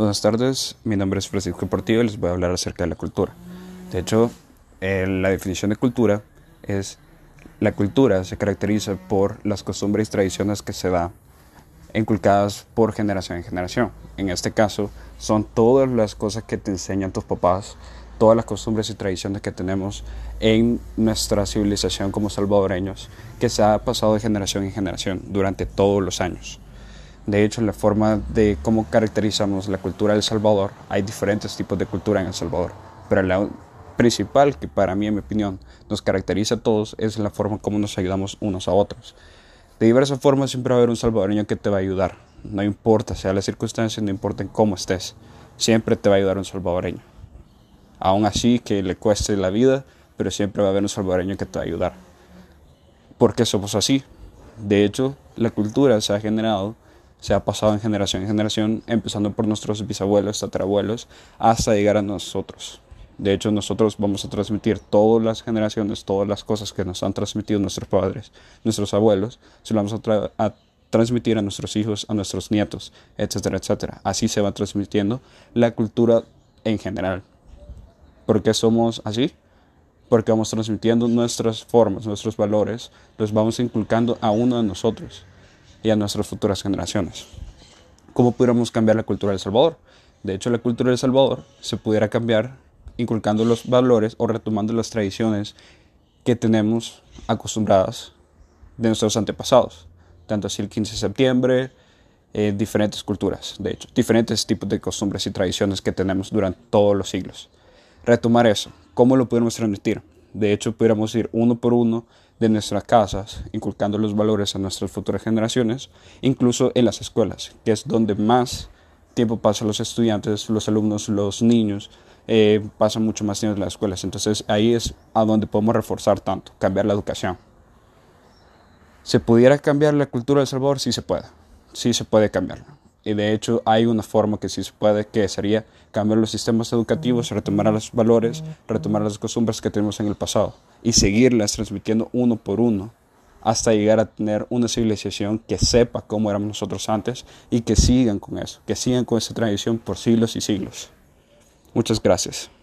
Buenas tardes, mi nombre es Francisco Portillo y les voy a hablar acerca de la cultura. De hecho, eh, la definición de cultura es la cultura se caracteriza por las costumbres y tradiciones que se dan inculcadas por generación en generación. En este caso, son todas las cosas que te enseñan tus papás, todas las costumbres y tradiciones que tenemos en nuestra civilización como salvadoreños, que se ha pasado de generación en generación durante todos los años. De hecho, la forma de cómo caracterizamos la cultura del Salvador, hay diferentes tipos de cultura en El Salvador, pero la principal que para mí, en mi opinión, nos caracteriza a todos es la forma como nos ayudamos unos a otros. De diversas formas siempre va a haber un salvadoreño que te va a ayudar, no importa sea la circunstancia, no importa en cómo estés, siempre te va a ayudar un salvadoreño. Aún así que le cueste la vida, pero siempre va a haber un salvadoreño que te va a ayudar. Porque somos así. De hecho, la cultura se ha generado se ha pasado en generación en generación, empezando por nuestros bisabuelos, tatarabuelos, hasta llegar a nosotros. De hecho, nosotros vamos a transmitir todas las generaciones, todas las cosas que nos han transmitido nuestros padres, nuestros abuelos, se lo vamos a, a transmitir a nuestros hijos, a nuestros nietos, etcétera, etcétera. Así se va transmitiendo la cultura en general. ¿Por qué somos así? Porque vamos transmitiendo nuestras formas, nuestros valores, los vamos inculcando a uno de nosotros y a nuestras futuras generaciones. ¿Cómo pudiéramos cambiar la cultura de El Salvador? De hecho, la cultura de El Salvador se pudiera cambiar inculcando los valores o retomando las tradiciones que tenemos acostumbradas de nuestros antepasados, tanto así el 15 de septiembre, eh, diferentes culturas, de hecho, diferentes tipos de costumbres y tradiciones que tenemos durante todos los siglos. Retomar eso, ¿cómo lo podemos transmitir? De hecho, pudiéramos ir uno por uno de nuestras casas, inculcando los valores a nuestras futuras generaciones, incluso en las escuelas, que es donde más tiempo pasan los estudiantes, los alumnos, los niños, eh, pasan mucho más tiempo en las escuelas. Entonces ahí es a donde podemos reforzar tanto, cambiar la educación. ¿Se pudiera cambiar la cultura de El Salvador? Sí se puede, sí se puede cambiarla. Y de hecho hay una forma que sí se puede, que sería cambiar los sistemas educativos, retomar los valores, retomar las costumbres que tenemos en el pasado y seguirlas transmitiendo uno por uno hasta llegar a tener una civilización que sepa cómo éramos nosotros antes y que sigan con eso, que sigan con esa tradición por siglos y siglos. Muchas gracias.